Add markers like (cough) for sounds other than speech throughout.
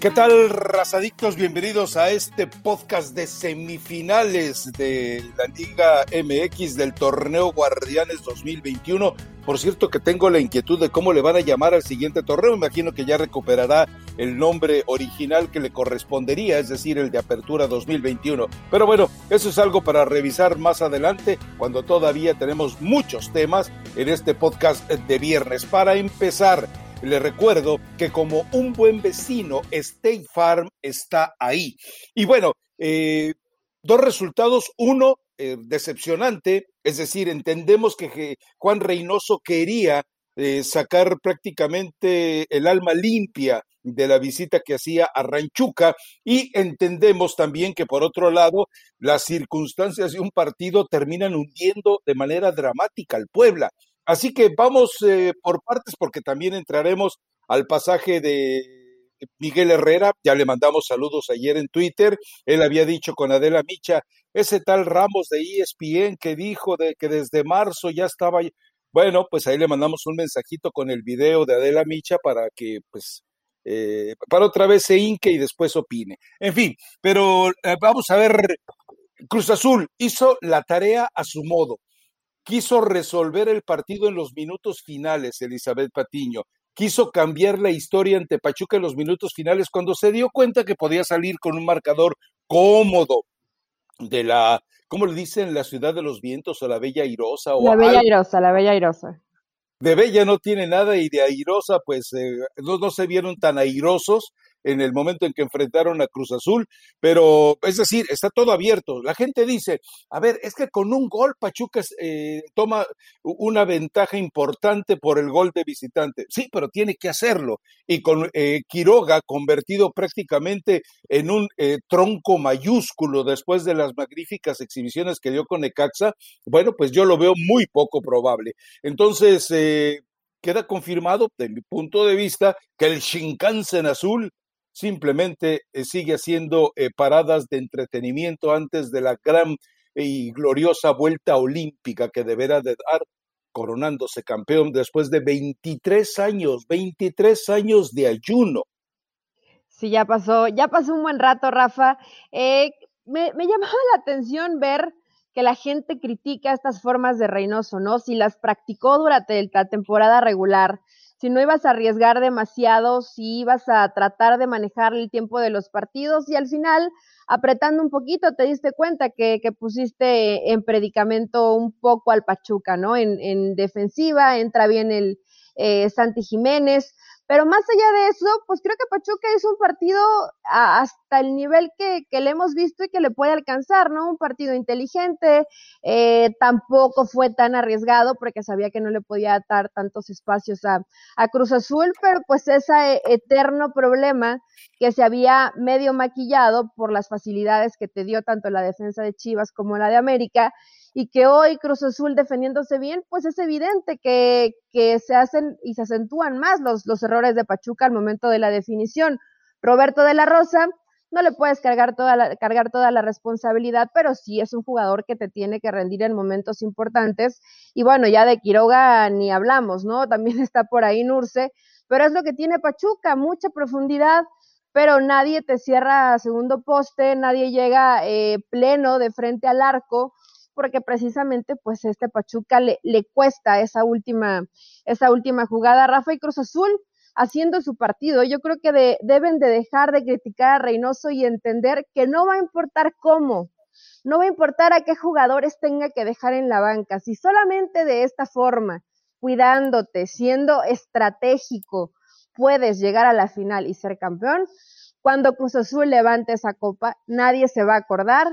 ¿Qué tal, razadictos? Bienvenidos a este podcast de semifinales de la Liga MX del torneo Guardianes 2021. Por cierto que tengo la inquietud de cómo le van a llamar al siguiente torneo. Imagino que ya recuperará el nombre original que le correspondería, es decir, el de Apertura 2021. Pero bueno, eso es algo para revisar más adelante, cuando todavía tenemos muchos temas en este podcast de viernes. Para empezar, le recuerdo que como un buen vecino, State Farm está ahí. Y bueno, eh, dos resultados. Uno, eh, decepcionante, es decir, entendemos que Juan Reynoso quería eh, sacar prácticamente el alma limpia de la visita que hacía a Ranchuca y entendemos también que por otro lado las circunstancias de un partido terminan hundiendo de manera dramática al Puebla. Así que vamos eh, por partes porque también entraremos al pasaje de Miguel Herrera, ya le mandamos saludos ayer en Twitter, él había dicho con Adela Micha, ese tal Ramos de ESPN que dijo de que desde marzo ya estaba, bueno, pues ahí le mandamos un mensajito con el video de Adela Micha para que pues eh, para otra vez se hinque y después opine. En fin, pero eh, vamos a ver, Cruz Azul hizo la tarea a su modo quiso resolver el partido en los minutos finales, Elizabeth Patiño. Quiso cambiar la historia ante Pachuca en los minutos finales cuando se dio cuenta que podía salir con un marcador cómodo de la, ¿cómo le dicen? La ciudad de los vientos o la Bella Airosa. O la Bella Airosa, la Bella Airosa. De Bella no tiene nada y de Airosa, pues eh, no, no se vieron tan airosos en el momento en que enfrentaron a Cruz Azul, pero es decir, está todo abierto. La gente dice, a ver, es que con un gol Pachuca eh, toma una ventaja importante por el gol de visitante. Sí, pero tiene que hacerlo. Y con eh, Quiroga convertido prácticamente en un eh, tronco mayúsculo después de las magníficas exhibiciones que dio con Ecaxa, bueno, pues yo lo veo muy poco probable. Entonces, queda confirmado, de mi punto de vista, que el Shinkansen azul simplemente eh, sigue haciendo eh, paradas de entretenimiento antes de la gran y gloriosa vuelta olímpica que deberá de dar coronándose campeón después de 23 años, 23 años de ayuno. Sí, ya pasó, ya pasó un buen rato, Rafa. Eh, me, me llamaba la atención ver que la gente critica estas formas de Reynoso, ¿no? Si las practicó durante la temporada regular, si no ibas a arriesgar demasiado, si ibas a tratar de manejar el tiempo de los partidos y al final, apretando un poquito, te diste cuenta que, pusiste en predicamento un poco al Pachuca, ¿no? En, en defensiva, entra bien el eh, Santi Jiménez, pero más allá de eso, pues creo que Pachuca es un partido hasta el nivel que, que, le hemos visto y que le puede alcanzar, ¿no? Un partido inteligente, eh, tampoco fue tan arriesgado porque sabía que no le podía dar tantos espacios a, a Cruz Azul, pero pues ese eterno problema que se había medio maquillado por las facilidades que te dio tanto la defensa de Chivas como la de América y que hoy Cruz Azul defendiéndose bien, pues es evidente que, se hacen y se acentúan más los, errores de Pachuca al momento de la definición. Roberto de la Rosa, no le puedes cargar toda la, cargar toda la responsabilidad, pero sí es un jugador que te tiene que rendir en momentos importantes. Y bueno, ya de Quiroga ni hablamos, ¿no? (laughs) También está por ahí Nurce, pero es lo que tiene Pachuca, mucha profundidad, pero nadie te cierra segundo poste, nadie llega eh, pleno de frente al arco porque precisamente pues este Pachuca le, le cuesta esa última, esa última jugada. Rafa y Cruz Azul haciendo su partido. Yo creo que deben de dejar de criticar a Reynoso y entender que no va a importar cómo, no va a importar a qué jugadores tenga que dejar en la banca, si solamente de esta forma, cuidándote, siendo estratégico, puedes llegar a la final y ser campeón, cuando Cruz Azul levante esa copa, nadie se va a acordar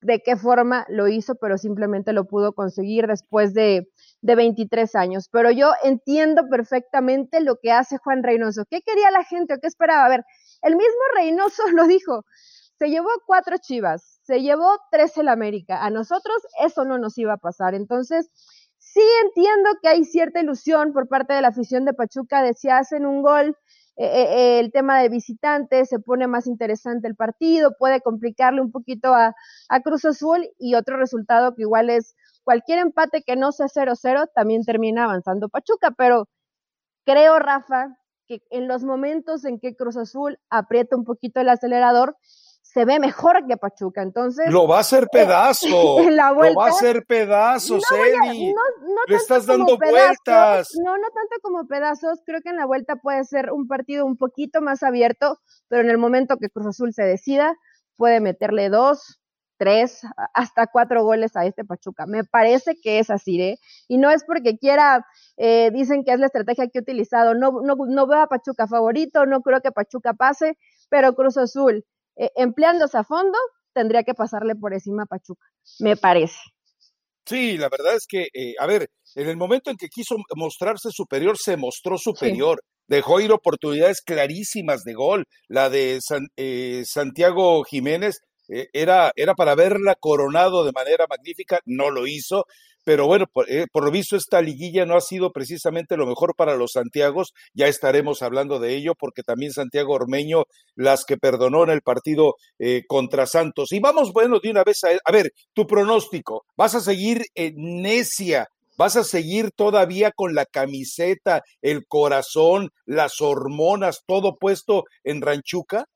de qué forma lo hizo, pero simplemente lo pudo conseguir después de, de 23 años. Pero yo entiendo perfectamente lo que hace Juan Reynoso. ¿Qué quería la gente o qué esperaba? A ver, el mismo Reynoso (laughs) lo dijo. Se llevó cuatro chivas, se llevó tres el América. A nosotros eso no nos iba a pasar. Entonces, sí entiendo que hay cierta ilusión por parte de la afición de Pachuca de si hacen un gol, eh, eh, el tema de visitantes, se pone más interesante el partido, puede complicarle un poquito a, a Cruz Azul y otro resultado que igual es cualquier empate que no sea 0-0 también termina avanzando Pachuca, pero creo, Rafa, que en los momentos en que Cruz Azul aprieta un poquito el acelerador, se ve mejor que Pachuca. Entonces. Lo va a hacer eh, pedazo. (laughs) lo va a hacer pedazos, no Eli. Le estás dando vueltas. No, no tanto como pedazos. Creo que en la vuelta puede ser un partido un poquito más abierto, pero en el momento que Cruz Azul se decida, puede meterle dos, tres, hasta cuatro goles a este Pachuca. Me parece que es así, ¿eh? Y no es porque quiera, eh, dicen que es la estrategia que he utilizado. No, no, no veo a Pachuca favorito, no creo que Pachuca pase, pero Cruz Azul eh, empleándose a fondo, tendría que pasarle por encima a Pachuca, me parece. Sí, la verdad es que, eh, a ver, en el momento en que quiso mostrarse superior, se mostró superior. Dejó ir oportunidades clarísimas de gol. La de eh, Santiago Jiménez era, era para verla coronado de manera magnífica, no lo hizo pero bueno, eh, por, lo visto esta liguilla no ha sido precisamente lo mejor para los Santiagos, ya estaremos hablando de ello, porque también Santiago Ormeño, las que perdonó en el partido eh, contra Santos. Y vamos, bueno, de una vez a, a ver, tu pronóstico, ¿vas a seguir en necia ¿Vas a seguir todavía con la camiseta, el corazón, las hormonas, todo puesto en Ranchuca?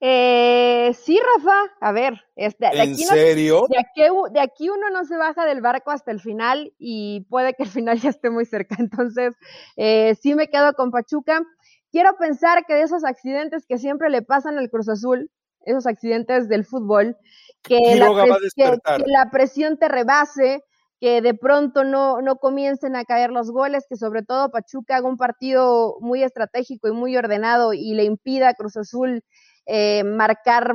Eh, sí, Rafa, a ver, este, de, ¿En aquí serio? de, aquí, uno no se baja del barco hasta el final y puede que el final ya esté muy cerca. (laughs) Entonces, eh, sí me quedo con Pachuca. Quiero pensar que de esos accidentes que siempre le pasan al Cruz Azul, esos accidentes del fútbol, que, la, presión te rebase, que de pronto no, no comiencen a caer los goles, que sobre todo Pachuca haga un partido muy estratégico y muy ordenado y le impida a Cruz Azul eh, marcar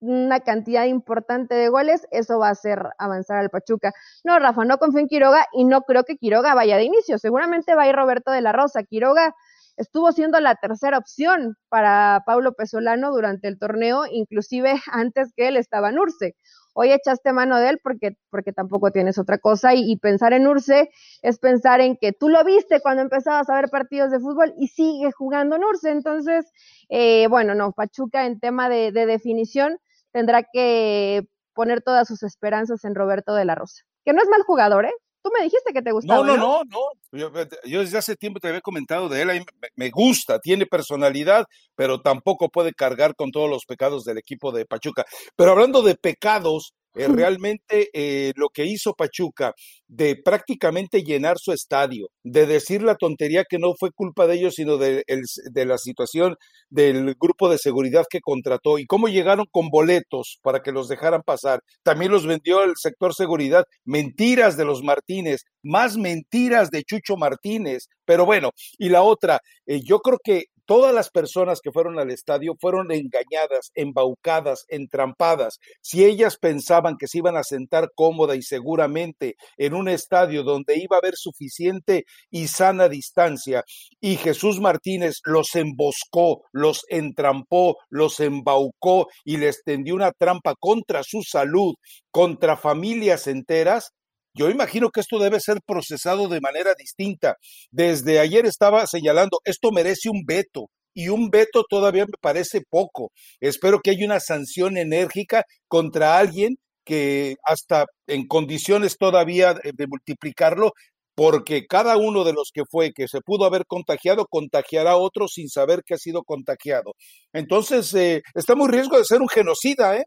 una cantidad importante de goles, eso va a hacer avanzar al Pachuca. No, Rafa, no confío en Quiroga y no creo que Quiroga vaya de inicio. Seguramente va a ir Roberto de la Rosa. Quiroga estuvo siendo la tercera opción para Pablo Pesolano durante el torneo, inclusive (laughs) antes que él estaba en Urce hoy echaste mano de él porque, porque tampoco tienes otra cosa y, pensar en Urce es pensar en que tú lo viste cuando empezabas a ver partidos de fútbol y sigue jugando en Urce. Entonces, eh, bueno, no, Pachuca en tema de, de definición tendrá que poner todas sus esperanzas en Roberto de la Rosa, que no es mal jugador, ¿eh? Tú me dijiste que te gustaba. No, no, no, no. Yo, desde hace tiempo te había comentado de él. me, gusta, tiene personalidad, pero tampoco puede cargar con todos los pecados del equipo de Pachuca. Pero hablando de pecados, eh, realmente eh, lo que hizo Pachuca de prácticamente llenar su estadio, de decir la tontería que no fue culpa de ellos, sino de, de, la situación del grupo de seguridad que contrató y cómo llegaron con boletos para que los dejaran pasar. También los vendió el sector seguridad. Mentiras de los Martínez, más mentiras de Chucho Martínez. Pero bueno, y la otra, eh, yo creo que todas las personas que fueron al estadio fueron engañadas, embaucadas, entrampadas. Si ellas pensaban que se iban a sentar cómoda y seguramente en un estadio donde iba a haber suficiente y sana distancia, y Jesús Martínez los emboscó, los entrampó, los embaucó y les tendió una trampa contra su salud, contra familias enteras, yo imagino que esto debe ser procesado de manera distinta. Desde ayer estaba señalando, esto merece un veto y un veto todavía me parece poco. Espero que haya una sanción enérgica contra alguien que hasta en condiciones todavía de, multiplicarlo, porque cada uno de los que fue, que se pudo haber contagiado, contagiará a otro sin saber que ha sido contagiado. Entonces, eh, está muy riesgo de ser un genocida, ¿eh?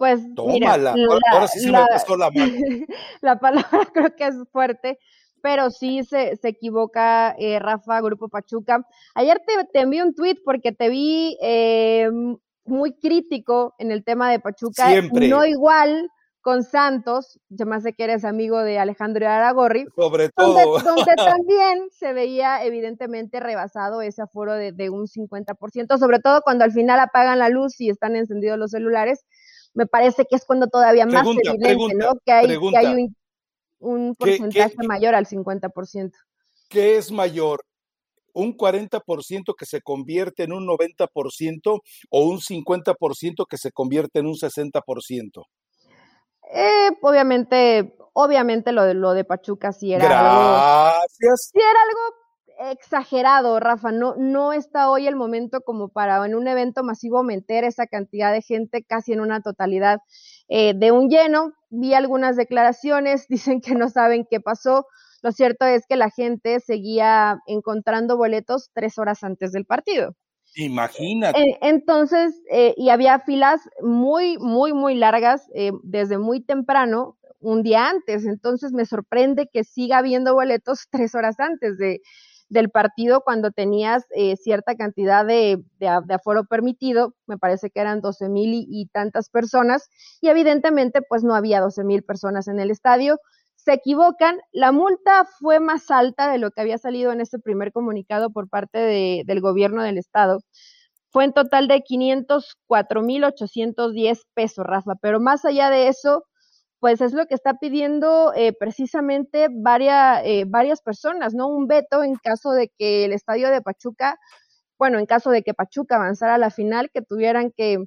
Pues mira, la, ahora sí se la, me la mano. (laughs) la palabra (laughs) creo que es fuerte, pero sí se, se equivoca eh, Rafa, Grupo Pachuca. Ayer te, te envié un tweet porque te vi eh, muy crítico en el tema de Pachuca. Siempre. No igual con Santos, yo más sé que eres amigo de Alejandro Aragorri. Sobre todo. Donde, (laughs) también se veía evidentemente rebasado ese aforo de, de un 50%, sobre todo cuando al final apagan la luz y están encendidos los celulares me parece que es cuando todavía más evidente, ¿no? Que hay, que hay un, porcentaje mayor al 50%. ¿Qué es mayor? ¿Un 40% que se convierte en un 90% o un 50% que se convierte en un 60%? Eh, obviamente, obviamente lo de, lo de Pachuca sí era Gracias. sí era algo exagerado, Rafa. No, no está hoy el momento como para en un evento masivo meter esa cantidad de gente casi en una totalidad eh, de un lleno. Vi algunas declaraciones, (laughs) dicen que no saben qué pasó. Lo cierto es que la gente seguía encontrando boletos tres horas antes del partido. Imagínate. entonces, eh, y había filas muy, muy, muy largas eh, desde muy temprano, un día antes. Entonces me sorprende que siga habiendo boletos (laughs) tres horas antes de, del partido cuando tenías eh, cierta cantidad de, de, aforo permitido, me parece que eran 12 mil y, tantas personas, y evidentemente pues no había 12 mil personas en el estadio. Se equivocan, la multa fue más alta de lo que había salido en este primer comunicado por parte de, del gobierno del estado. Fue en total de 504 mil 810 pesos, Rafa, pero más allá de eso, pues es lo que está pidiendo eh, precisamente varias, eh, varias personas, ¿no? Un veto en caso de que el estadio de Pachuca, bueno, en caso de que Pachuca avanzara a la final, que tuvieran que,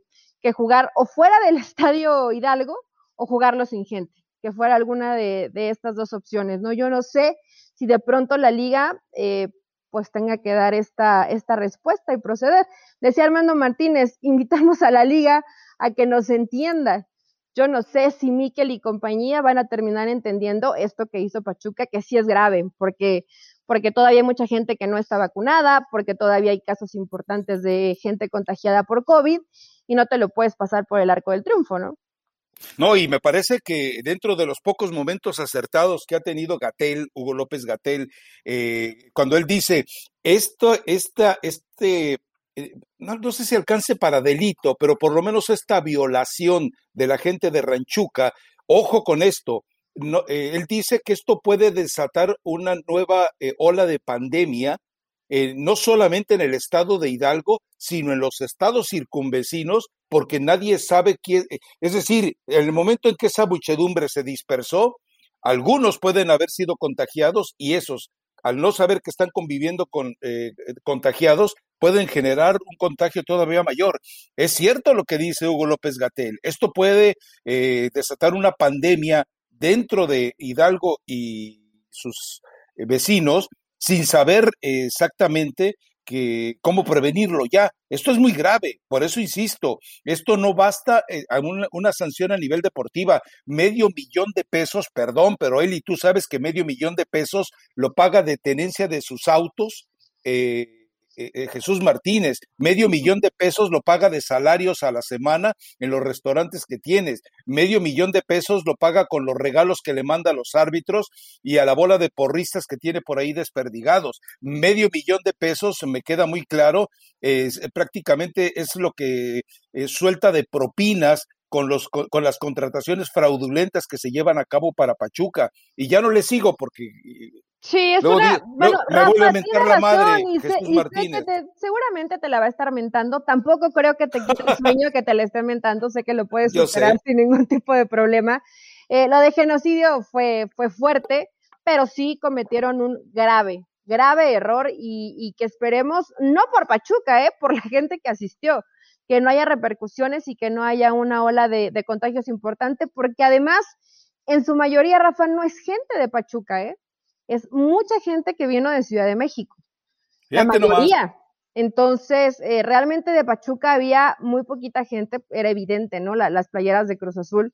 que jugar o fuera del (laughs) estadio Hidalgo o jugarlo sin gente, que fuera alguna de, de estas dos opciones, ¿no? Yo no sé si de pronto la liga, eh, pues tenga que dar esta, esta respuesta y proceder. Decía Armando Martínez, invitamos a la liga a que nos entienda yo no sé si Miquel y compañía van a terminar entendiendo esto que hizo Pachuca, que sí es grave, porque, porque todavía hay mucha gente que no está vacunada, porque todavía hay casos importantes de gente contagiada por COVID y no te lo puedes pasar por el arco del triunfo, ¿no? No, y me parece que dentro de los pocos momentos acertados que ha tenido Gatel, Hugo López Gatel, eh, cuando él dice, esto, esta, este eh, no, sé si alcance para delito, pero por lo menos esta violación de la gente de Ranchuca, ojo con esto, eh, él dice que esto puede desatar una nueva eh, ola de pandemia, no solamente en el estado de Hidalgo, sino en los estados circunvecinos, porque nadie sabe quién, es decir, en el momento en que esa muchedumbre se dispersó, algunos pueden haber sido contagiados y esos al no saber que están conviviendo con contagiados, pueden generar un contagio todavía mayor. Es cierto lo que dice Hugo López Gatel. Esto puede eh, desatar una pandemia dentro de Hidalgo y sus eh, vecinos sin saber exactamente que cómo prevenirlo ya. Esto es muy grave, por eso insisto, esto no basta eh, a una, sanción a nivel deportiva, medio millón de pesos, perdón, pero y tú sabes que medio millón de pesos lo paga de tenencia de sus autos. Eh, eh, eh, Jesús Martínez, medio millón de pesos lo paga de salarios a la semana en los restaurantes que tienes, medio millón de pesos lo paga con los regalos que le manda a los árbitros y a la bola de porristas que tiene por ahí desperdigados, medio millón de pesos, me queda muy claro, es, prácticamente es lo que eh, suelta de propinas con, los, con, las contrataciones fraudulentas que se llevan a cabo para Pachuca. Y ya no le sigo porque Sí, es una. bueno, me vuelve a mentar la madre, Jesús Martínez. seguramente te la va a estar mentando. Tampoco creo que te quite el (laughs) sueño que te la esté mentando. Sé que lo puedes superar sin ningún tipo de problema. Eh, lo de genocidio fue, fue fuerte, pero sí cometieron un grave, grave error y, y que esperemos, no por Pachuca, eh, por la gente que asistió, que no haya repercusiones y que no haya una ola de, de contagios importante, porque además, en su mayoría, Rafa, no es gente de Pachuca, ¿eh? Es mucha gente que vino de Ciudad de México. la mayoría. Entonces, eh, realmente de Pachuca había muy poquita gente, era evidente, ¿no? las playeras de Cruz Azul.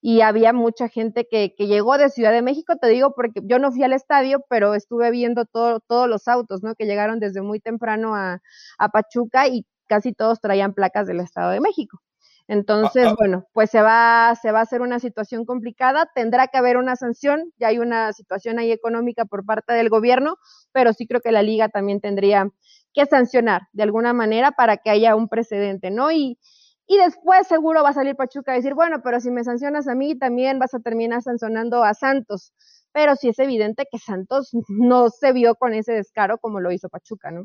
Y había mucha gente que, que, llegó de Ciudad de México, te digo, porque yo no fui al estadio, pero estuve viendo todo, todos los autos, ¿no? Que llegaron desde muy temprano a, a Pachuca y casi todos traían placas del Estado de México. Entonces, ah, ah. bueno, pues se va, se va a hacer una situación complicada, tendrá que haber una sanción, ya hay una situación ahí económica por parte del gobierno, pero sí creo que la liga también tendría que sancionar de alguna manera para que haya un precedente, ¿no? Y, y después seguro va a salir Pachuca a decir, bueno, pero si me sancionas a mí, también vas a terminar sancionando a Santos. Pero sí es evidente que Santos no se vio con ese descaro como lo hizo Pachuca, ¿no?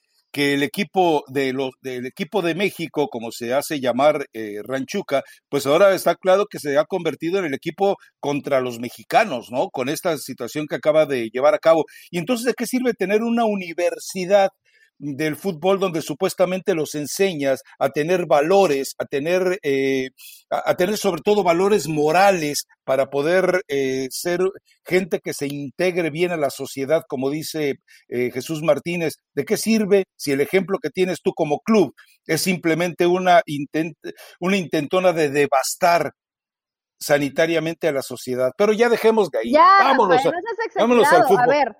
que el equipo de los del equipo de México, como se hace llamar eh, Ranchuca, pues ahora está claro que se ha convertido en el equipo contra los mexicanos, ¿no? Con esta situación que acaba de llevar a cabo. Y entonces, ¿de qué sirve tener una universidad del fútbol donde supuestamente los enseñas a tener valores, a tener, eh, a, tener sobre todo valores morales para poder eh, ser gente que se integre bien a la sociedad, como dice eh, Jesús Martínez, ¿de qué sirve si el ejemplo que tienes tú como club es simplemente una, una intentona de devastar sanitariamente a la sociedad? Pero ya dejemos de ahí. Ya, vámonos, vámonos al fútbol. A ver,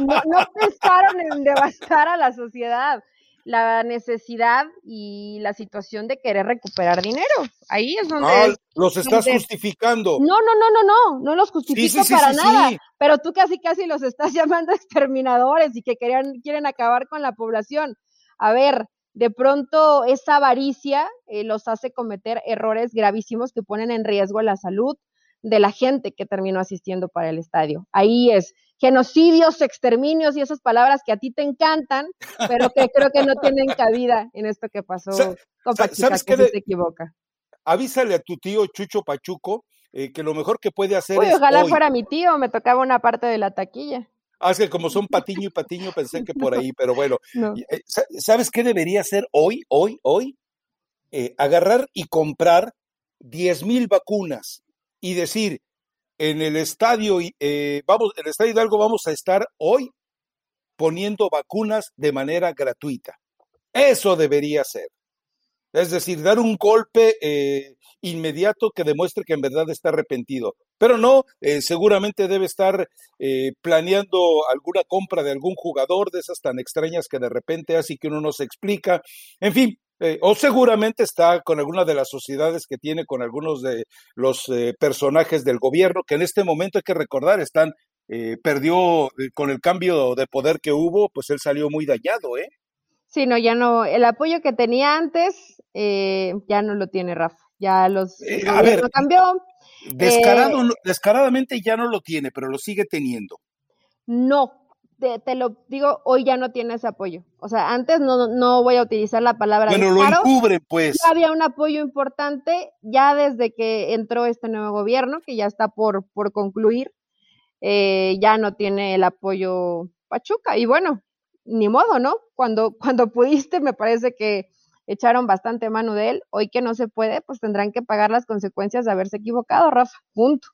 no, pensaron en devastar a la sociedad la necesidad y la situación de querer recuperar dinero. Ahí es donde... Ah, los estás justificando. No, no, no, no, no, no los justifico para nada, pero tú casi, casi los estás (laughs) llamando exterminadores y que querían, quieren acabar con la población. A ver, de pronto esa avaricia eh, los hace cometer errores gravísimos que ponen en riesgo la salud de la gente que terminó asistiendo para el estadio. Ahí es genocidios, exterminios y esas palabras que a ti te encantan, pero que creo que no tienen cabida en esto que pasó con Pachuca, que se equivoca. Avísale a tu tío Chucho Pachuco eh, que lo mejor que puede hacer Uy, es ojalá fuera mi tío, me tocaba una parte de la taquilla. Ah, es que como son Patiño y Patiño, pensé que por (laughs) ahí, pero bueno. Eh, ¿Sabes qué debería hacer hoy, hoy, hoy? Eh, agarrar y comprar 10 mil vacunas y decir, en el estadio, eh, vamos, el estadio Hidalgo vamos a estar hoy poniendo vacunas de manera gratuita. Eso debería ser. Es decir, dar un golpe eh, inmediato que demuestre que en verdad está arrepentido. Pero no, eh, seguramente debe estar planeando alguna compra de algún jugador de esas tan extrañas que de repente hace que uno no se explica. En fin, eh, o seguramente está con alguna de las sociedades que tiene con algunos de los eh, personajes del gobierno, que en este momento hay que recordar, están, eh, perdió con el cambio de poder que hubo, pues él salió muy dañado, ¿eh? Sí, no, ya no, el apoyo que tenía antes, ya no lo tiene Rafa, ya los, a ver, cambió. Descarado, descaradamente ya no lo tiene, pero lo sigue teniendo. No, te, lo digo, hoy ya no tiene ese apoyo. O sea, antes no, no voy a utilizar la palabra. Bueno, lo encubre, pues. Ya había un apoyo importante, ya desde que entró este nuevo gobierno, que ya está por, por concluir, eh, ya no tiene el apoyo Pachuca. Y bueno, ni modo, ¿no? Cuando, (laughs) cuando pudiste, me parece que echaron bastante mano de él. Hoy que no se puede, pues tendrán que pagar las consecuencias de haberse equivocado, Rafa. Punto.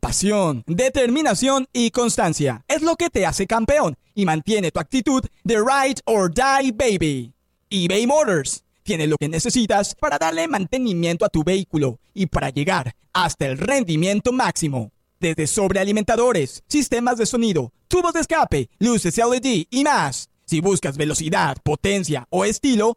Pasión, determinación y constancia es lo que te hace campeón y mantiene tu actitud de ride or die baby. eBay Motors tiene lo que necesitas para darle mantenimiento a tu vehículo y para llegar hasta el rendimiento máximo. Desde sobrealimentadores, sistemas de sonido, tubos de escape, luces LED y más. Si buscas velocidad, potencia o estilo,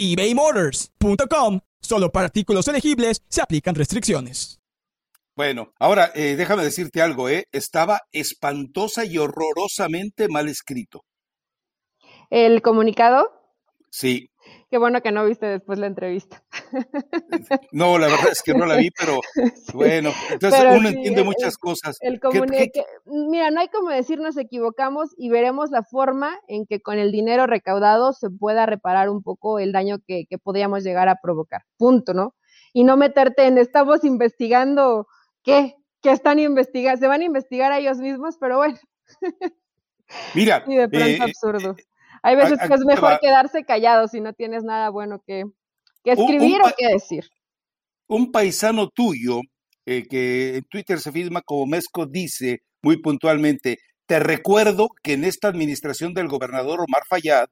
ebaymotors.com Solo para artículos elegibles se aplican restricciones. Bueno, ahora eh, déjame decirte algo, ¿eh? Estaba espantosa y horrorosamente mal escrito. ¿El comunicado? Sí. Qué bueno que no viste después la entrevista. (laughs) No, la verdad es que no la vi, pero (laughs) bueno, entonces uno entiende muchas cosas. El comunicado, mira, no hay como decir nos equivocamos y veremos la forma en que con el dinero recaudado se pueda reparar un poco el daño que, que podríamos llegar a provocar. Punto, ¿no? Y no meterte en estamos investigando qué, qué están investigando, se van a investigar a ellos mismos, pero bueno. Mira, (laughs) y de pronto eh, absurdo. Hay veces que es mejor quedarse callado si no tienes nada bueno que, escribir o que decir. Un paisano tuyo, eh, que en Twitter se firma como Mesco, dice muy puntualmente, te recuerdo que en esta administración del gobernador Omar Fayad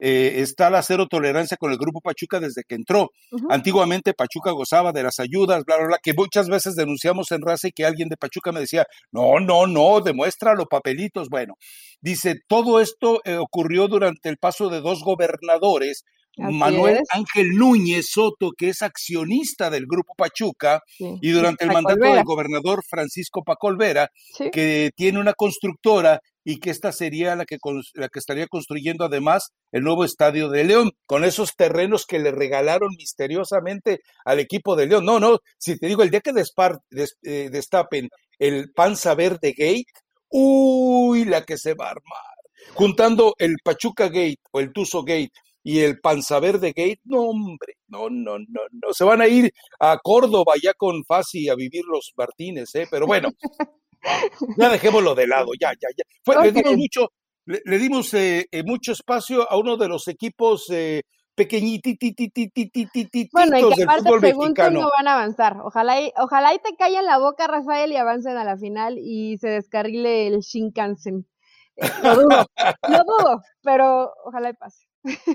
eh, está la cero tolerancia con el grupo Pachuca desde que entró. Antiguamente Pachuca gozaba de las ayudas, bla, bla, bla, que muchas veces denunciamos en raza y que alguien de Pachuca me decía, no, no, no, demuestra los papelitos. Bueno, dice, todo esto eh, ocurrió durante el paso de dos gobernadores Manuel Ángel Núñez Soto, que es accionista del Grupo Pachuca, y durante el mandato del gobernador Francisco Pacolvera, que tiene una constructora y que esta sería la que, la que estaría construyendo además el nuevo estadio de León, con esos terrenos que le regalaron misteriosamente al equipo de León. No, no, si te digo, el día que eh, destapen el Panza Verde Gate, uy, la que se va a armar. Juntando el Pachuca Gate o el Tuzo Gate y el Panza Verde Gate, no hombre, no, no, no, no, se van a ir a Córdoba ya con Fasi a vivir los Martínez, ¿eh? pero bueno, (laughs) ya dejémoslo de lado, ya, ya, ya. Le dimos mucho, le, dimos eh, eh, mucho espacio a uno de los equipos eh, pequeñititititititititos bueno, y que aparte, según no van a avanzar. Ojalá y, ojalá y te callen la boca, Rafael, y avancen a la final y se descarrile el Shinkansen. Lo dudo, lo dudo, pero ojalá y pase.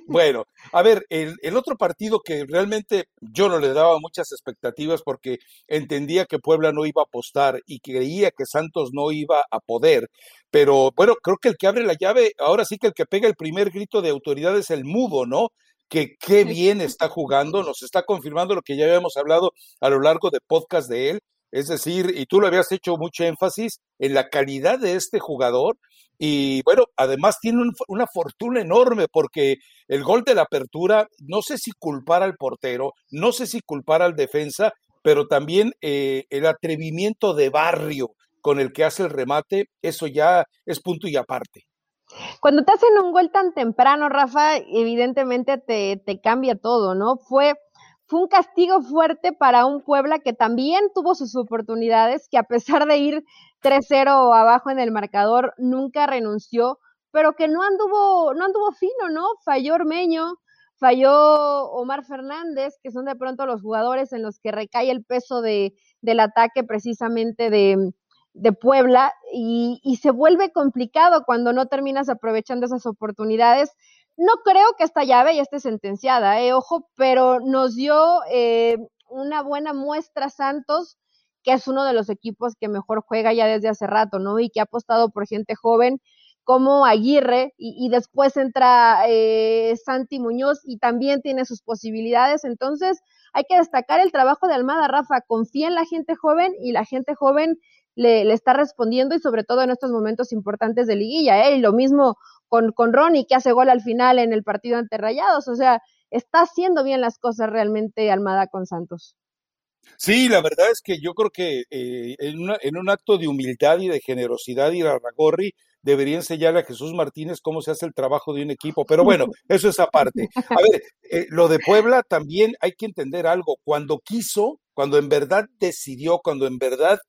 Bueno, a ver, el, el, otro partido que realmente yo no le daba muchas expectativas porque entendía que Puebla no iba a apostar y creía que Santos no iba a poder, pero bueno, creo que el que abre la llave, ahora sí que el que pega el primer grito de autoridad es el mudo, ¿no? Que qué bien está jugando, nos está confirmando lo que ya habíamos hablado a lo largo de podcast de él, es decir, y tú lo habías hecho mucho énfasis en la calidad de este jugador y bueno, además tiene una fortuna enorme porque el gol de la apertura, no sé si culpar al portero, no sé si culpar al defensa, pero también eh, el atrevimiento de barrio con el que hace el remate, eso ya es punto y aparte. Cuando te hacen un gol tan temprano, Rafa, evidentemente te, te cambia todo, ¿no? Fue fue un castigo fuerte para un Puebla que también tuvo sus oportunidades, que a pesar de ir 3-0 abajo en el marcador, nunca renunció, pero que no anduvo, no anduvo fino, ¿no? Falló Ormeño, falló Omar Fernández, que son de pronto los jugadores en los que recae el peso de, del ataque precisamente de, de Puebla y, y, se vuelve complicado cuando no terminas aprovechando esas oportunidades. No creo que esta llave ya esté sentenciada, eh, ojo, pero nos dio eh, una buena muestra Santos, que es uno de los equipos que mejor juega ya desde hace rato, ¿no? Y que ha apostado por gente joven como Aguirre, y, después entra eh, Santi Muñoz y también tiene sus posibilidades. Entonces, hay que destacar el trabajo de Almada, Rafa, confía en la gente joven y la gente joven le, está respondiendo y sobre todo en estos momentos importantes de liguilla, ¿eh? Y lo mismo con, con Ronnie, que hace gol al final en el partido ante Rayados. O sea, está haciendo bien las cosas realmente Almada con Santos. Sí, la verdad es que yo creo que eh, en, en, un acto de humildad y de generosidad, Ragorri debería enseñarle a Jesús Martínez cómo se hace el trabajo de un equipo. Pero bueno, (laughs) eso es aparte. A ver, eh, lo de Puebla también hay que entender algo. Cuando quiso, cuando en verdad decidió, cuando en verdad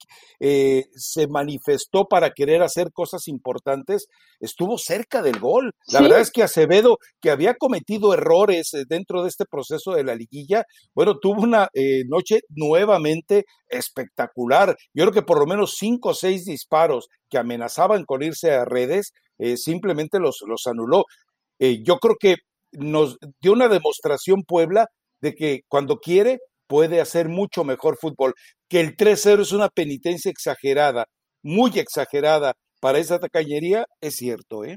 eh, se manifestó para querer hacer cosas importantes, estuvo cerca del gol. La verdad es que Acevedo, que había cometido errores eh, dentro de este proceso de la liguilla, bueno, tuvo una eh, noche nuevamente espectacular. Yo creo que por lo menos cinco o seis disparos que amenazaban con irse a redes, simplemente los, los anuló. yo creo que nos dio una demostración Puebla de que cuando quiere puede hacer mucho mejor fútbol. Que el 3-0 es una penitencia exagerada, muy exagerada para esa tacañería, es cierto, ¿eh?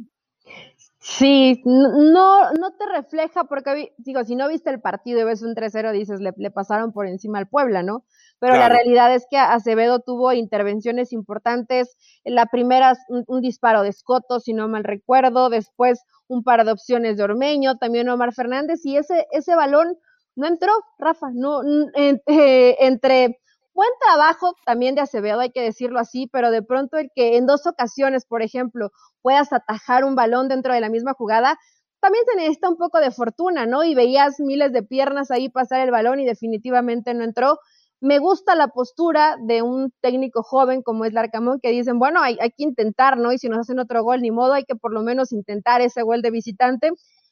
Sí, no, no te refleja, porque digo, si no viste el partido y ves un 3-0, dices, le, le, pasaron por encima al Puebla, ¿no? Pero la realidad es que Acevedo tuvo intervenciones importantes. La primera, un, un, disparo de Escoto, si no mal recuerdo, después un par de opciones de Ormeño, también Omar Fernández, y ese, ese balón no entró, Rafa, no, (laughs) eh, entre buen trabajo también de Acevedo, hay que decirlo así, pero de pronto el que en dos ocasiones, por ejemplo, puedas atajar un balón dentro de la misma jugada, también se necesita un poco de fortuna, ¿no? Y veías miles de piernas ahí pasar el balón y definitivamente no entró. Me gusta la postura de un técnico joven como es Larcamón, que dicen, bueno, hay, hay que intentar, ¿no? Y si nos hacen otro gol, ni modo, hay que por lo menos intentar ese gol de visitante.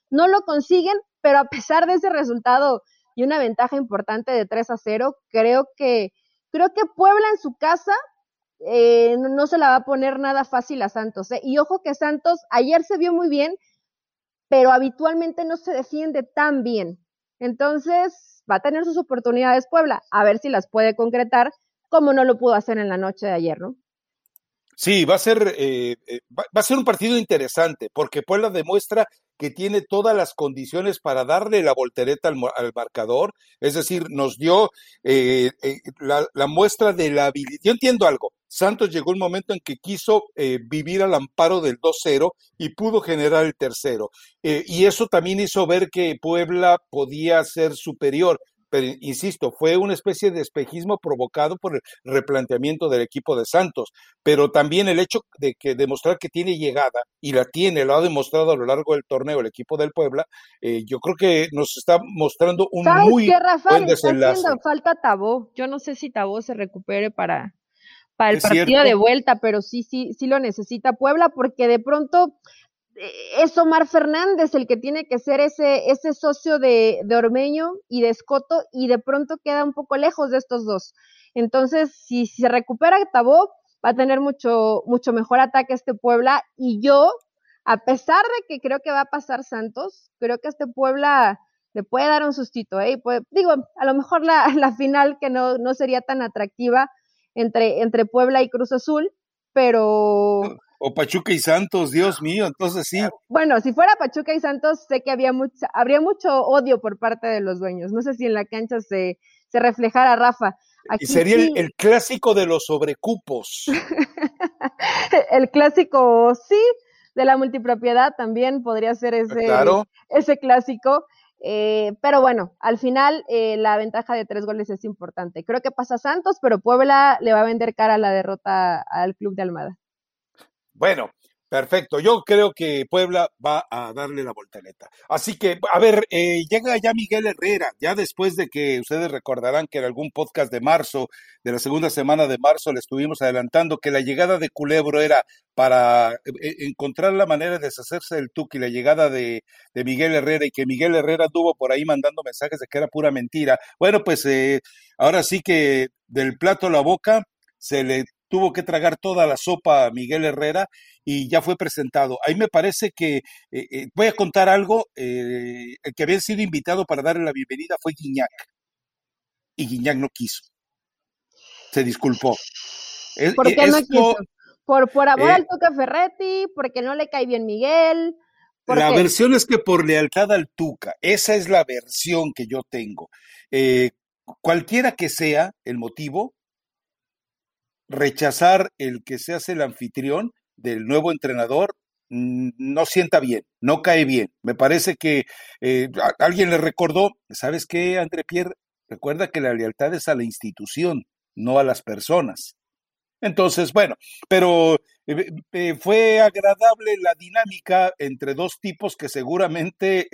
No lo consiguen, pero a pesar de ese resultado y una ventaja importante de 3 a 0. Creo que, creo que Puebla en su casa eh, no se la va a poner nada fácil a Santos. ¿eh? Y ojo que Santos ayer se vio muy bien, pero habitualmente no se defiende tan bien. Entonces va a tener sus oportunidades Puebla, a ver si las puede concretar, como no lo pudo hacer en la noche de ayer, ¿no? Sí, va a ser eh, eh, va, a ser un partido interesante porque Puebla demuestra que tiene todas las condiciones para darle la voltereta al, marcador, es decir, nos dio eh, la, la, muestra de la habilidad. Yo entiendo algo, Santos llegó un momento en que quiso vivir al amparo del 2-0 y pudo generar el tercero. y eso también hizo ver que Puebla podía ser superior pero insisto, fue una especie de espejismo provocado por el replanteamiento del equipo de Santos, pero también el hecho de que demostrar que tiene llegada y la tiene, lo ha demostrado a lo largo del torneo el equipo del Puebla, eh, yo creo que nos está mostrando un muy buen desenlace. Está falta Tabó, yo no sé si Tabó se recupere para para el partido de vuelta, pero sí, sí, sí lo necesita Puebla porque de pronto es Omar Fernández el que tiene que ser ese, ese socio de, de, Ormeño y de Escoto y de pronto queda un poco lejos de estos dos. Entonces, si, se recupera Tabó, va a tener mucho, mucho mejor ataque este Puebla y yo, a pesar de que creo que va a pasar Santos, creo que este Puebla le puede dar un sustito, ¿eh? digo, a lo mejor la, (laughs) la final que no, no sería tan atractiva entre, entre Puebla y Cruz Azul, pero o Pachuca y Santos, Dios mío, entonces sí. Bueno, si fuera Pachuca y Santos, sé que había habría mucho odio por parte de los dueños. No sé si en la cancha se, se reflejara Rafa. y sería el, clásico de los sobrecupos. (laughs) el clásico, sí, de la multipropiedad también podría ser ese, ese clásico. Eh, pero bueno, al final eh, la ventaja de tres goles es importante. Creo que pasa Santos, pero Puebla le va a vender cara la derrota al club de Almada. Bueno, perfecto. Yo creo que Puebla va a darle la voltereta. Así que, a ver, eh, llega ya Miguel Herrera, ya después de que ustedes recordarán que en algún podcast de marzo, de la segunda semana de marzo, le estuvimos adelantando que la llegada de Culebro era para eh, eh, encontrar la manera de deshacerse del Tuque y la llegada de, de, Miguel Herrera y que Miguel Herrera tuvo por ahí mandando mensajes de que era pura mentira. Bueno, pues ahora sí que del plato a la boca se le tuvo que tragar toda la sopa a Miguel Herrera y ya fue presentado. Ahí me parece que, eh, eh, voy a contar algo, eh, el que había sido invitado para darle la bienvenida fue Guiñac, y Guiñac no quiso. Se disculpó. ¿Por qué no quiso? Por, por amor al Tuca Ferretti, porque no le cae bien Miguel. La versión es que por lealtad al Tuca, esa es la versión que yo tengo. cualquiera que sea el motivo, rechazar el que se hace el anfitrión del nuevo entrenador no sienta bien, no cae bien. Me parece que eh, alguien le recordó, ¿sabes qué, André Pierre? Recuerda que la lealtad es a la institución, no a las personas. Entonces, bueno, pero eh, eh, fue agradable la dinámica entre dos tipos que seguramente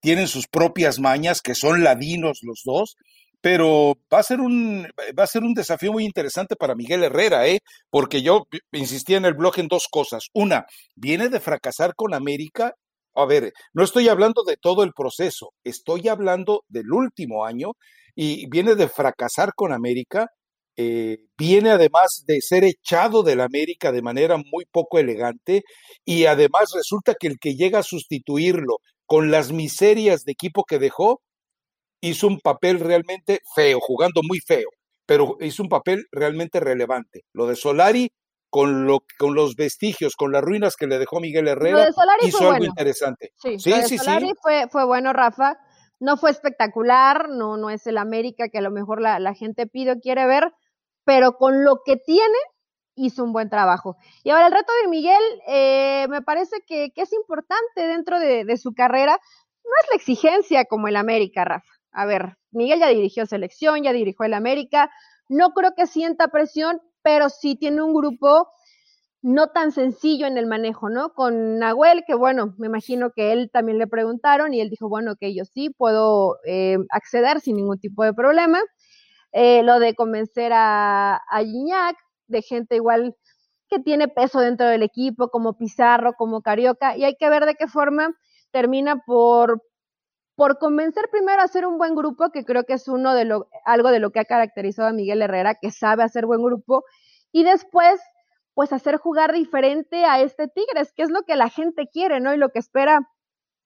tienen sus propias mañas, que son ladinos los dos, pero va a ser un va a ser un desafío muy interesante para Miguel Herrera, ¿eh? Porque yo insistía en el blog en dos cosas. Una, viene de fracasar con América. A ver, no estoy hablando de todo el proceso, estoy hablando del último año y viene de fracasar con América. Eh, viene además de ser echado del América de manera muy poco elegante y además resulta que el que llega a sustituirlo con las miserias de equipo que dejó hizo un papel realmente feo, jugando muy feo, pero hizo un papel realmente relevante. Lo de Solari, con, lo, con los vestigios, con las ruinas que le dejó Miguel Herrera, hizo algo interesante. Sí, sí, sí, Solari Fue, fue bueno, Rafa. No fue espectacular, no, no es el América que a lo mejor la, la gente pide o quiere ver, pero con lo que tiene, hizo un buen trabajo. Y ahora el reto de Miguel eh, me parece que, que, es importante dentro de, de, su carrera. No es la exigencia como el América, Rafa a ver, Miguel ya dirigió selección, ya dirigió el América, no creo que sienta presión, pero sí tiene un grupo no tan sencillo en el manejo, ¿no? Con Nahuel, que bueno, me imagino que él también le preguntaron y él dijo, bueno, que yo sí puedo eh, acceder sin ningún tipo de problema. Eh, lo de convencer a, a de gente igual que tiene peso dentro del equipo, como Pizarro, como Carioca, y hay que ver de qué forma termina por, por convencer primero a hacer un buen grupo, que creo que es uno de lo, algo de lo que ha caracterizado a Miguel Herrera, que sabe hacer buen grupo, y después, pues hacer jugar diferente a este Tigres, que es lo que la gente quiere, ¿no? Y lo que espera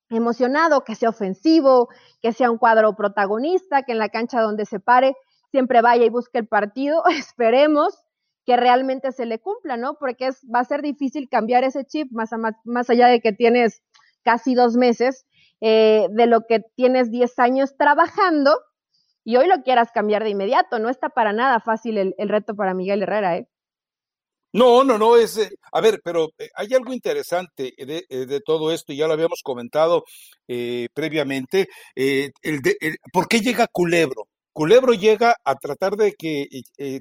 emocionado, que sea ofensivo, que sea un cuadro protagonista, que en la cancha donde se pare siempre vaya y busque el partido, (laughs) esperemos que realmente se le cumpla, ¿no? Porque es, va a ser difícil cambiar ese chip más, más, allá de que tienes casi dos meses, eh, de lo que tienes 10 años trabajando y hoy lo quieras cambiar de inmediato. No está para nada fácil el, el reto para Miguel Herrera, ¿eh? No, no, no, es, eh, a ver, pero eh, hay algo interesante de, eh, de todo esto, y ya lo habíamos comentado previamente, el de, ¿por qué llega Culebro? Culebro llega a tratar de que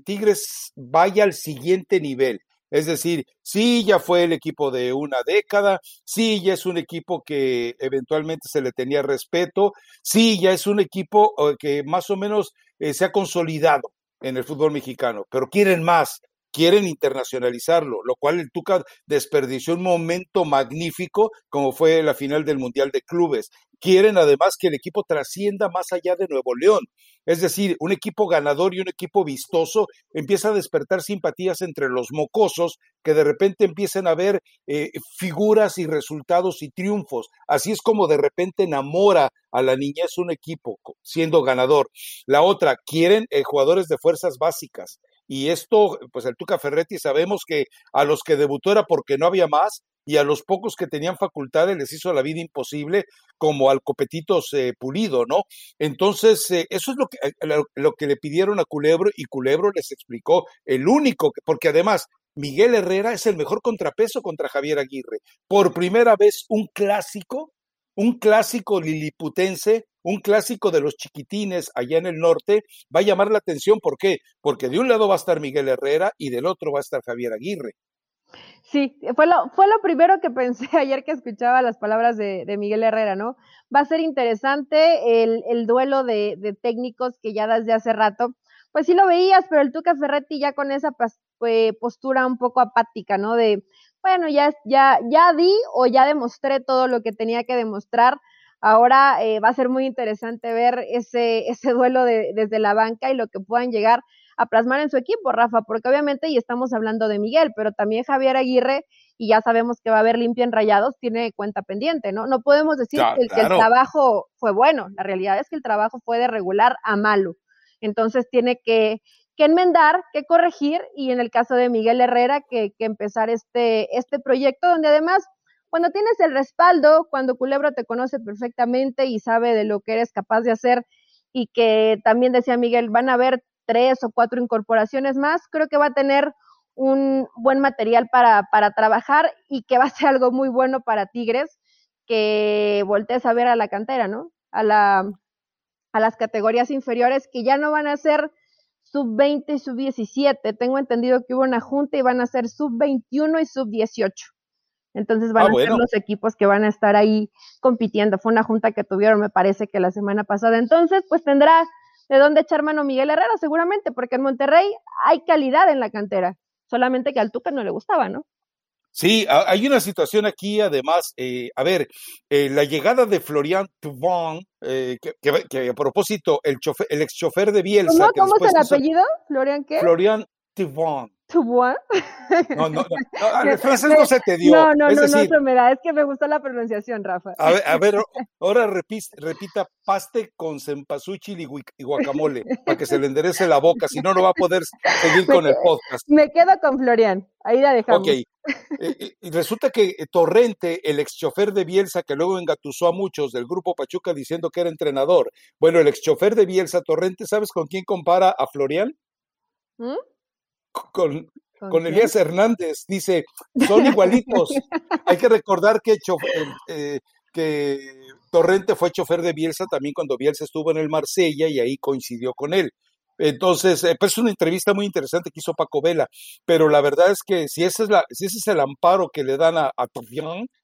Tigres vaya al siguiente nivel. Es decir, sí, ya fue el equipo de una década, sí, ya es un equipo que eventualmente se le tenía respeto, sí, ya es un equipo que más o menos se ha consolidado en el fútbol mexicano, pero quieren más, quieren internacionalizarlo, lo cual el Tuca desperdició un momento magnífico como fue la final del Mundial de Clubes. Quieren además que el equipo trascienda más allá de Nuevo León. Es decir, un equipo ganador y un equipo vistoso empieza a despertar simpatías entre los mocosos que de repente empiecen a ver eh, figuras y resultados y triunfos. Así es como de repente enamora a la niñez un equipo siendo ganador. La otra, quieren eh, jugadores de fuerzas básicas. Y esto, pues el Tuca Ferretti sabemos que a los que debutó era porque no había más y a los pocos que tenían facultades les hizo la vida imposible, como al Copetitos eh, Pulido, ¿no? Entonces, eh, eso es lo que, eh, lo, que le pidieron a Culebro y Culebro les explicó, el único, porque además Miguel Herrera es el mejor contrapeso contra Javier Aguirre. Por primera vez un clásico, un clásico liliputense un clásico de los chiquitines allá en el norte, va a llamar la atención. ¿Por qué? Porque de un lado va a estar Miguel Herrera y del otro va a estar Javier Aguirre. Sí, fue lo, fue lo primero que pensé (laughs) ayer que escuchaba las palabras de, Miguel Herrera, ¿no? Va a ser interesante el, el duelo de, técnicos que ya desde hace rato, pues sí lo veías, pero el Tuca Ferretti ya con esa pues, postura un poco apática, ¿no? De, bueno, ya, ya, ya di o ya demostré todo lo que tenía que demostrar, Ahora eh, va a ser muy interesante ver ese, (laughs) ese duelo de, desde la banca y lo que puedan llegar a plasmar en su equipo, Rafa, porque obviamente, y estamos hablando de Miguel, pero también Javier Aguirre, y ya sabemos que va a haber limpia en rayados, tiene cuenta pendiente, ¿no? No podemos decir que, el trabajo fue bueno, la realidad es que el trabajo fue de regular a malo. Entonces tiene que, que enmendar, que corregir, y en el caso de Miguel Herrera, que, que empezar este, este proyecto donde además cuando tienes el respaldo, cuando Culebro te conoce perfectamente y sabe de lo que eres capaz de hacer y que también decía Miguel, van a haber tres o cuatro incorporaciones más, creo que va a tener un buen material para, para trabajar y que va a ser algo muy bueno para Tigres, que voltees a ver a la cantera, ¿no? A, la, a las categorías inferiores que ya no van a ser sub 20 y sub 17. Tengo entendido que hubo una junta y van a ser sub 21 y sub 18. Entonces van ah, a ser los equipos que van a estar ahí compitiendo. Fue una junta que tuvieron, me parece que la semana pasada. Entonces, pues tendrá de dónde echar mano Miguel Herrera, seguramente, porque en Monterrey hay calidad en la cantera, solamente que al Tuca no le gustaba, ¿no? Sí, hay una situación aquí, además, eh, a ver, eh, la llegada de Florian Tuvon, eh, que, a propósito, el, chofer, el ex chofer de Bielsa. ¿Cómo, es el apellido? ¿Florian qué? Florian Tuvon. No, no, no, (laughs) el francés no se te dio. No, no, no, no se me da. Es que me gustó la pronunciación, Rafa. A ver, a ver (laughs) ahora repita paste con cempasúchil y, guacamole para que se le enderece la boca, si no, no va a poder seguir con el podcast. Me quedo con Florian, ahí la dejamos. Ok. Eh, eh, y resulta que eh, Torrente, el ex chofer de Bielsa, que luego engatusó a muchos del grupo Pachuca diciendo que era entrenador. Bueno, el ex chofer de Bielsa, Torrente, ¿sabes con quién compara a Florian? ¿Mm? Con, con, Elías Hernández. Dice, son (laughs) igualitos. Hay que recordar que, eh, que Torrente fue chofer de Bielsa también cuando Bielsa estuvo en el Marsella y ahí coincidió con él. Entonces, eh, pues es una entrevista muy interesante que hizo Paco Vela, pero la verdad es que si ese es, la, si ese es el amparo que le dan a, a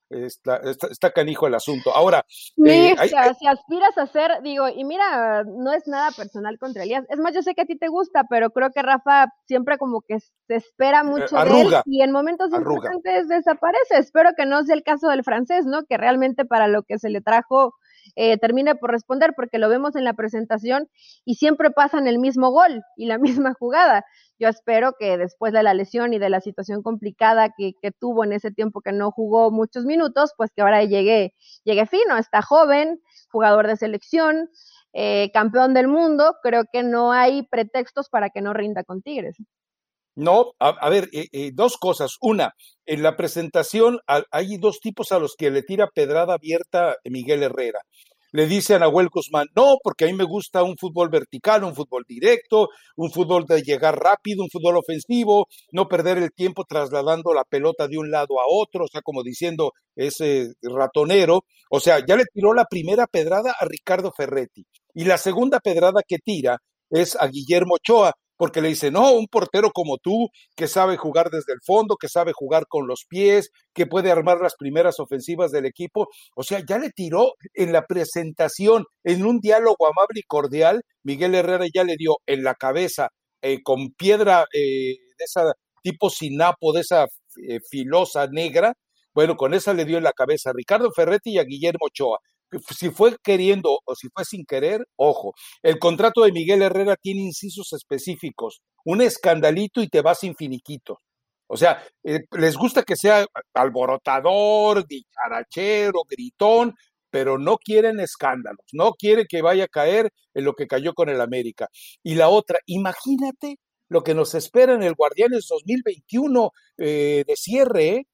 Está, está, canijo el asunto. Ahora, eh, si aspiras a hacer, digo, y mira, no es nada personal contra Elías. Es más, yo sé que a ti te gusta, pero creo que Rafa siempre como que se espera eh, mucho de él y en momentos importantes desaparece. Espero que no sea el caso del francés, ¿no? Que realmente para lo que se le trajo eh, termine por responder, porque lo vemos en la presentación y siempre pasan el mismo gol y la (laughs) misma jugada. Yo espero que después de la lesión y de la situación complicada que, tuvo en ese tiempo que no jugó muchos minutos, pues que ahora llegue, llegue fino, está joven, jugador de selección, eh, campeón del mundo, creo que no hay pretextos para que no rinda con Tigres. No, a, ver, eh, eh, dos cosas. Una, en la presentación hay dos tipos a los que le tira pedrada abierta Miguel Herrera. Le dice a Nahuel Guzmán, no, porque a mí me gusta un fútbol vertical, un fútbol directo, un fútbol de llegar rápido, un fútbol ofensivo, no perder el tiempo trasladando la pelota de un lado a otro, o sea, como diciendo ese ratonero. O sea, ya le tiró la primera pedrada a Ricardo Ferretti. Y la segunda pedrada que tira es a Guillermo Ochoa, porque le dice, no, un portero como tú, que sabe jugar desde el fondo, que sabe jugar con los pies, que puede armar las primeras ofensivas del equipo. O sea, ya le tiró en la presentación, en un diálogo amable y cordial, Miguel Herrera ya le dio en la cabeza eh, con piedra eh, de esa tipo sinapo, de esa eh, filosa negra, bueno, con esa le dio en la cabeza a Ricardo Ferretti y a Guillermo Ochoa si fue queriendo o si fue sin querer, ojo, el contrato de Miguel Herrera tiene incisos específicos, un escandalito y te vas sin finiquito. O sea, eh, les gusta que sea alborotador, dicharachero, gritón, pero no quieren escándalos, no quiere que vaya a caer en lo que cayó con el América. Y la otra, imagínate lo que nos espera en el Guardianes 2021 eh, de cierre. ¿eh?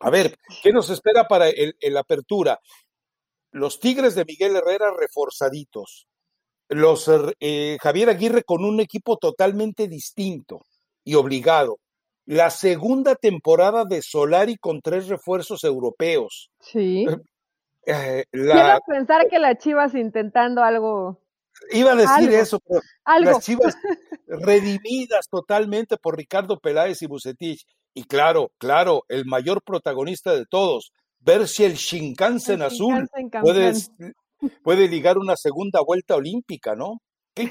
A ver, ¿qué nos espera para el apertura? Los Tigres de Miguel Herrera reforzaditos, los eh, Javier Aguirre con un equipo totalmente distinto y obligado. La segunda temporada de Solari con tres refuerzos europeos. Sí. Eh, Quiero pensar que las Chivas intentando algo. Iba a decir eso, pero las Chivas redimidas totalmente por Ricardo Peláez y Bucetich. Y claro, claro, el mayor protagonista de todos, ver si el Shinkansen azul puede, puede, ligar una segunda vuelta olímpica, ¿no? Qué,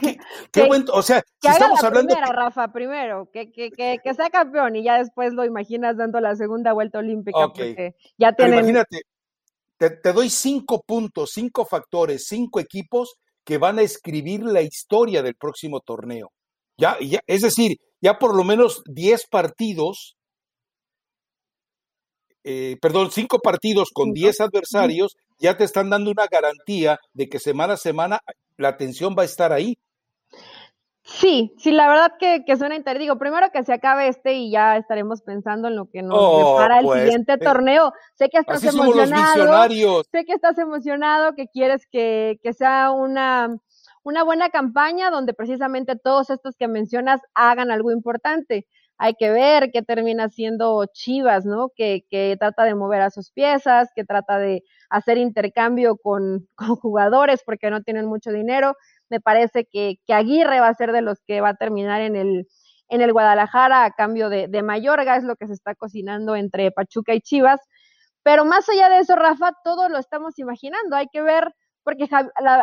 qué, (laughs) o sea, si estamos hablando. Primera, Rafa, primero, que, que, que, sea campeón y ya después lo imaginas dando la segunda vuelta olímpica, porque ya tienen. imagínate, te, te, doy cinco puntos, cinco factores, cinco equipos que van a escribir la historia del próximo torneo. Ya, ya, es decir, ya por lo menos diez partidos eh, perdón, cinco partidos con diez adversarios, ya te están dando una garantía de que semana a semana la atención va a estar ahí. Sí, sí, la verdad que, que suena interesante. Digo, primero que se acabe este y ya estaremos pensando en lo que nos oh, el pues, siguiente eh, torneo. Sé que estás emocionado. Sé que estás emocionado, que quieres que, que sea una, una buena campaña donde precisamente todos estos que mencionas hagan algo importante hay que ver qué termina siendo Chivas, ¿no? Que, trata de mover a sus piezas, que trata de hacer intercambio con, (laughs) jugadores porque no tienen mucho dinero. Me parece que, Aguirre va a ser de los que va a terminar en el, en el Guadalajara a cambio de, de Mayorga, es lo que se está cocinando entre Pachuca y Chivas. Pero más allá de eso, Rafa, todo lo estamos imaginando. Hay que ver, porque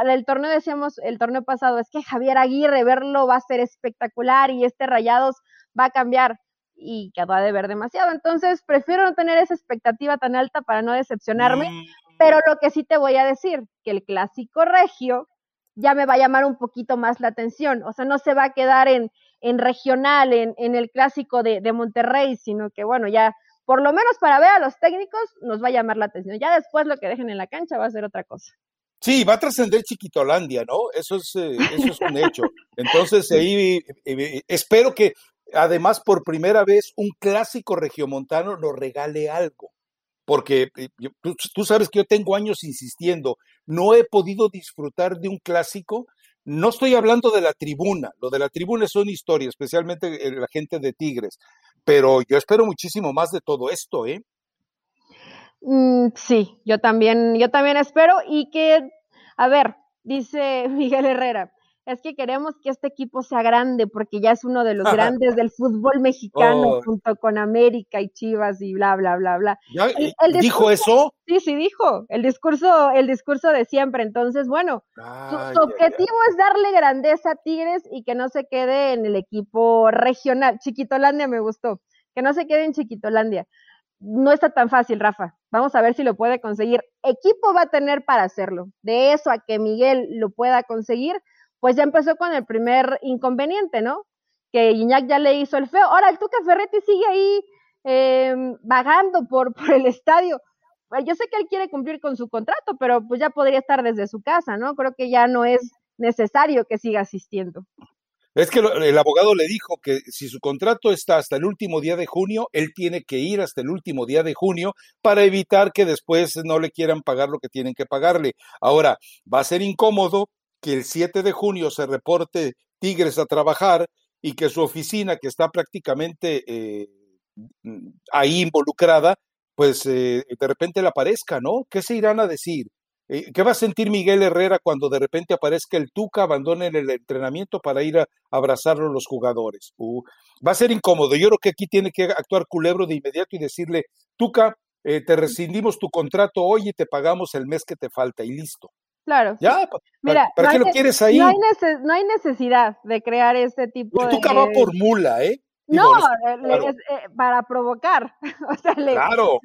el torneo, decíamos, el torneo pasado, es que Javier Aguirre, verlo va a ser espectacular y este Rayados va a cambiar y que va a deber demasiado. Entonces, prefiero no tener esa expectativa tan alta para no decepcionarme, mm. pero lo que sí te voy a decir, que el clásico regio ya me va a llamar un poquito más la atención, o sea, no se va a quedar en, en regional, en, en el clásico de, de Monterrey, sino que bueno, ya por lo menos para ver a los técnicos nos va a llamar la atención. Ya después lo que dejen en la cancha va a ser otra cosa. Sí, va a trascender Chiquitolandia, ¿no? Eso es, eh, eso es un hecho. Entonces, ahí eh, eh, espero que además por primera vez un clásico regiomontano nos regale algo. Porque eh, tú, sabes que yo tengo años insistiendo, no he podido disfrutar de un clásico. No estoy hablando de la tribuna, lo de la tribuna es una historia, especialmente la gente de Tigres, pero yo espero muchísimo más de todo esto, ¿eh? Mm, sí, yo también, yo también espero y que, a ver, dice (laughs) Miguel Herrera, es que queremos que este equipo sea grande porque ya es uno de los grandes del fútbol mexicano (laughs) oh. junto con América y Chivas y bla bla bla bla. ¿Dijo eso? Sí, sí dijo. El discurso, el discurso de siempre. Entonces, bueno, su, objetivo es darle grandeza a Tigres y que no se quede en el equipo regional. Chiquitolandia me gustó. Que no se quede en Chiquitolandia. No está tan fácil, Rafa. Vamos a ver si lo puede conseguir. Equipo va a tener para hacerlo. De eso a que Miguel lo pueda conseguir, pues ya empezó con el primer inconveniente, ¿no? Que Iñak ya le hizo el feo. Ahora el Tuca Ferretti sigue ahí em, vagando por, (laughs) por el estadio. Pues, yo sé que él quiere cumplir con su contrato, pero pues ya podría estar desde su casa, ¿no? Creo que ya no es necesario que siga asistiendo. Es que el abogado le dijo que si su contrato está hasta el último día de junio, él tiene que ir hasta el último día de junio para evitar que después no le quieran pagar lo que tienen que pagarle. Ahora, va a ser incómodo que el 7 de junio se reporte Tigres a trabajar y que su oficina, que está prácticamente eh, ahí involucrada, pues eh, de repente le aparezca, ¿no? ¿Qué se irán a decir? Eh, ¿Qué va a sentir Miguel Herrera cuando de repente aparezca el Tuca, abandone el entrenamiento para ir a abrazarlo los jugadores? Uh, va a ser incómodo. Yo creo que aquí tiene que actuar Culebro de inmediato y decirle, Tuca, te rescindimos tu contrato hoy y te pagamos el mes que te falta y listo. Claro. Ya, Mira, ¿para, qué lo quieres ahí? No hay, no hay, necesidad de crear este tipo el de... Tuca va por mula, ¿eh? no, eh, para provocar, (laughs) o sea, le,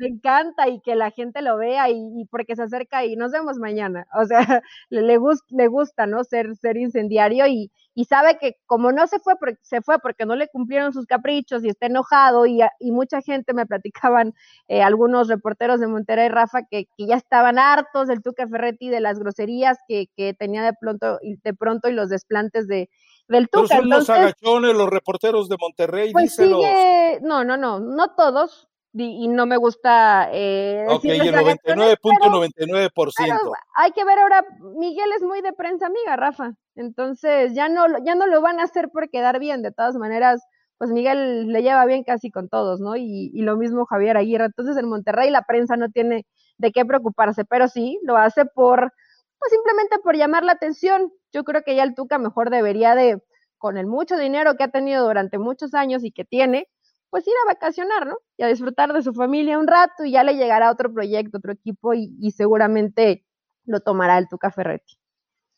encanta y que la gente lo vea y, porque se acerca y nos vemos mañana, o sea, (laughs) le, le, le gusta, ¿no? Ser, ser incendiario y, y sabe que como no se fue, se fue porque no le cumplieron sus caprichos y está enojado y, y mucha gente me platicaban, eh, algunos reporteros de Monterrey, Rafa, que, que, ya estaban hartos del Tuca Ferretti, de las groserías que, que tenía de pronto, de pronto y los desplantes de del Tuca. Pero son los agachones, los reporteros de Monterrey, pues sigue, no, no, no, no todos, y, no me gusta eh, ok, y el 99.99%. Hay que ver ahora, Miguel es muy de prensa amiga, Rafa, entonces ya no, ya no lo van a hacer por quedar bien, de todas maneras, pues Miguel le lleva bien casi con todos, ¿no? Y, y lo mismo Javier Aguirre, entonces en Monterrey la prensa no tiene de qué preocuparse, pero sí, lo hace por, pues simplemente por llamar la atención. Yo creo que ya el Tuca mejor debería de, con el mucho dinero que ha tenido durante muchos años y que tiene, pues ir a vacacionar, ¿no? Y a disfrutar de su familia un rato y ya le llegará otro proyecto, otro equipo y, seguramente lo tomará el Tuca Ferretti.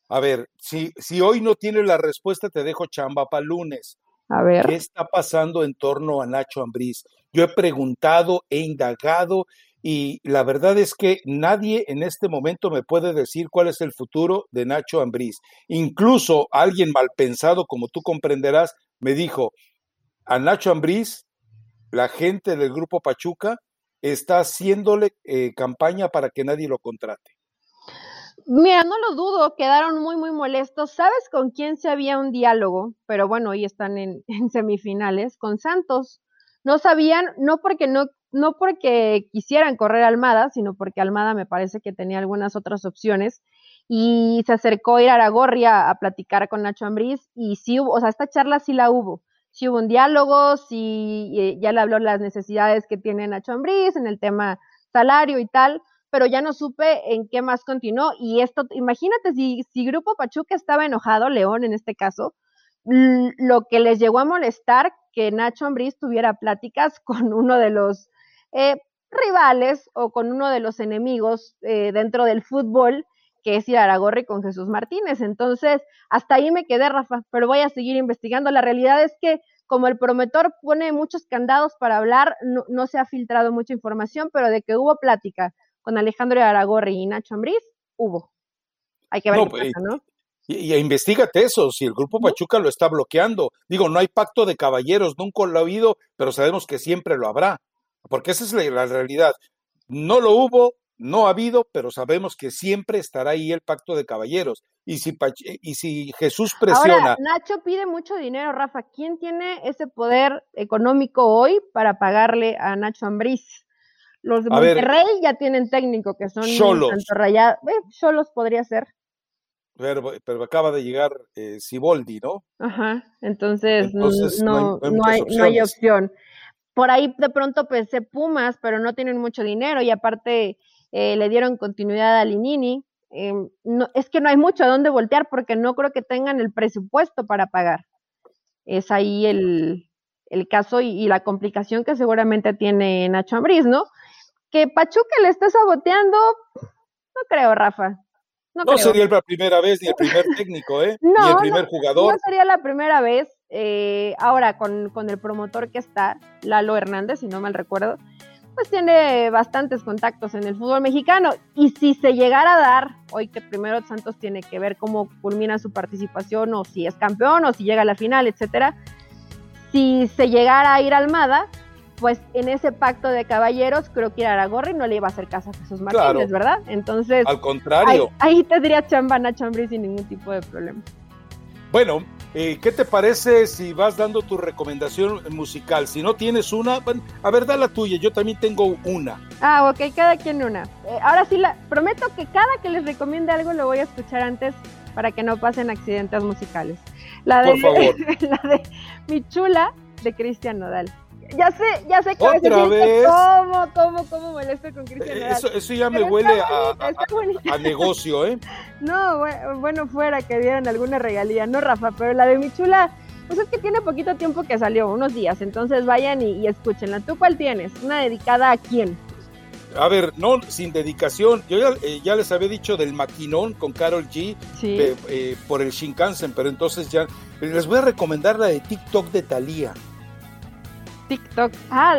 A ver, si, si hoy no tienes la respuesta, te dejo chamba para lunes. A ver. ¿Qué está pasando en torno a Nacho Ambriz? Yo he preguntado, he indagado y la verdad es que nadie en este momento me puede decir cuál es el futuro de Nacho Ambriz. Incluso alguien mal pensado, como tú comprenderás, me dijo, a Nacho Ambriz la gente del grupo Pachuca está haciéndole eh, campaña para que nadie lo contrate. Mira, no lo dudo, quedaron muy, muy molestos. ¿Sabes con quién se había un diálogo? Pero bueno, hoy están (laughs) en, semifinales, con Santos. No sabían, no porque no, no porque quisieran correr a Almada, sino porque Almada me parece que tenía algunas otras opciones. Y se acercó a ir a Aragorria a platicar con Nacho Ambriz, y sí hubo, o sea, esta charla sí la hubo si hubo un diálogo, si eh, ya le habló las necesidades que tiene Nacho Ambriz en el tema salario y tal, pero ya no supe en qué más continuó. Y esto, imagínate si, si Grupo Pachuca estaba enojado, León en este caso, lo que les llegó a molestar que Nacho Ambriz tuviera pláticas (laughs) con uno de los eh, rivales o con uno de los enemigos eh, dentro del fútbol que es ir a Aragorri con Jesús Martínez. Entonces, hasta ahí me quedé, Rafa, pero voy a seguir investigando. La realidad es que como el promotor pone muchos candados para hablar, no, se ha filtrado mucha información, pero de que hubo plática con Alejandro Aragorri y Nacho Ambriz, hubo. Hay que ver no, qué pues, pasa, ¿no? Y, investigate eso, si el Grupo Pachuca lo está bloqueando. Digo, no hay pacto de caballeros, nunca lo ha habido, pero sabemos que siempre lo habrá, porque esa es la realidad. No lo hubo, no ha habido, pero sabemos que siempre estará ahí el pacto de caballeros. Y si, y si Jesús presiona. Ahora, Nacho pide mucho dinero, Rafa. ¿Quién tiene ese poder económico hoy para pagarle a Nacho Ambriz? Los de Monterrey ya tienen técnico, que son Cholos. Cholos podría ser. Pero, pero, acaba de llegar eh, Siboldi, ¿no? Ajá, entonces, no, no, hay, no, hay, opción. Por ahí de pronto pensé Pumas, pero no tienen mucho dinero y aparte eh, le dieron continuidad a Linini. Em, no, es que no hay mucho a dónde voltear porque no creo que tengan el presupuesto para pagar. Es ahí el, caso y, la complicación que seguramente tiene Nacho Ambriz, ¿no? Que Pachuca le esté saboteando, no creo, Rafa. No, sería la primera vez ni el primer técnico, ¿eh? (laughs) ni el primer jugador. No sería la primera vez. Eh, ahora, con, con el promotor que está, Lalo Hernández, si no mal recuerdo, pues tiene bastantes contactos en el fútbol mexicano. Y si se llegara a dar, hoy que primero Santos tiene que ver cómo culmina su participación o si es campeón o si llega a la final, etcétera. Si se llegara a ir Almada, pues en ese pacto de caballeros, creo que Aragorri no le iba a hacer caso a Jesús Martínez, ¿verdad? Entonces. Al contrario. Ahí, tendría chamba Nacho Ambrí sin ningún tipo de problema. Bueno, eh, ¿qué te parece si vas dando tu recomendación musical? Si no tienes una, a ver, da la tuya, yo también tengo una. Ah, ok, cada quien una. Eh, ahora sí, la, prometo que cada que les recomiende algo lo voy a escuchar antes para que no pasen accidentes musicales. La de, Por favor. (laughs) la de Mi Chula de Cristian Nodal. Ya sé, ya sé que a veces ¿Otra vez? ¿cómo, cómo, cómo molesto con Cristian Nodal? Eso, eso ya me Pero huele a, bonita, está a- bonita. a negocio, ¿eh? (laughs) No, bu- bueno, fuera que dieran alguna regalía, no Rafa, pero la de mi chula, pues es que tiene poquito tiempo que salió, unos días, entonces vayan y, y escúchenla. ¿Tú cuál tienes? ¿Una dedicada a quién? A ver, no, sin dedicación. Yo ya, eh, ya les había dicho del maquinón con Carol G Sí. eh, eh, por el Shinkansen, pero entonces ya les voy a recomendar la de TikTok de Thalía. TikTok. Ah,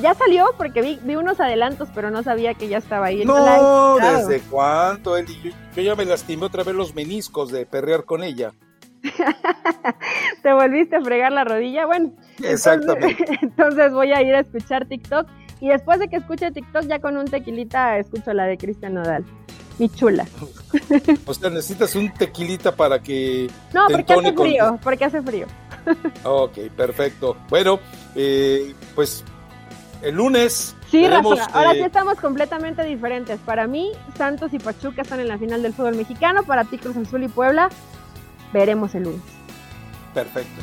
ya salió porque vi, vi unos adelantos, pero no sabía que ya estaba ahí. No, escuchado. ¿desde cuánto? Eli? Yo, yo ya me lastimé otra vez los meniscos de perrear con ella. (laughs) ¿Te volviste a fregar la rodilla? Bueno, Exactamente. Entonces, (laughs) entonces voy a ir a escuchar TikTok y después de que escuche TikTok ya con un tequilita escucho la de Cristian Nodal. Mi chula. (laughs) O sea, necesitas un tequilita para que... No, Te porque hace con- frío, porque hace frío. Ok, perfecto. Bueno, eh, pues el lunes... Sí, veremos, Rafa, ahora eh, sí estamos completamente diferentes. Para mí, Santos y Pachuca están en la final del fútbol mexicano. Para ti, Cruz Azul y Puebla, veremos el lunes. Perfecto.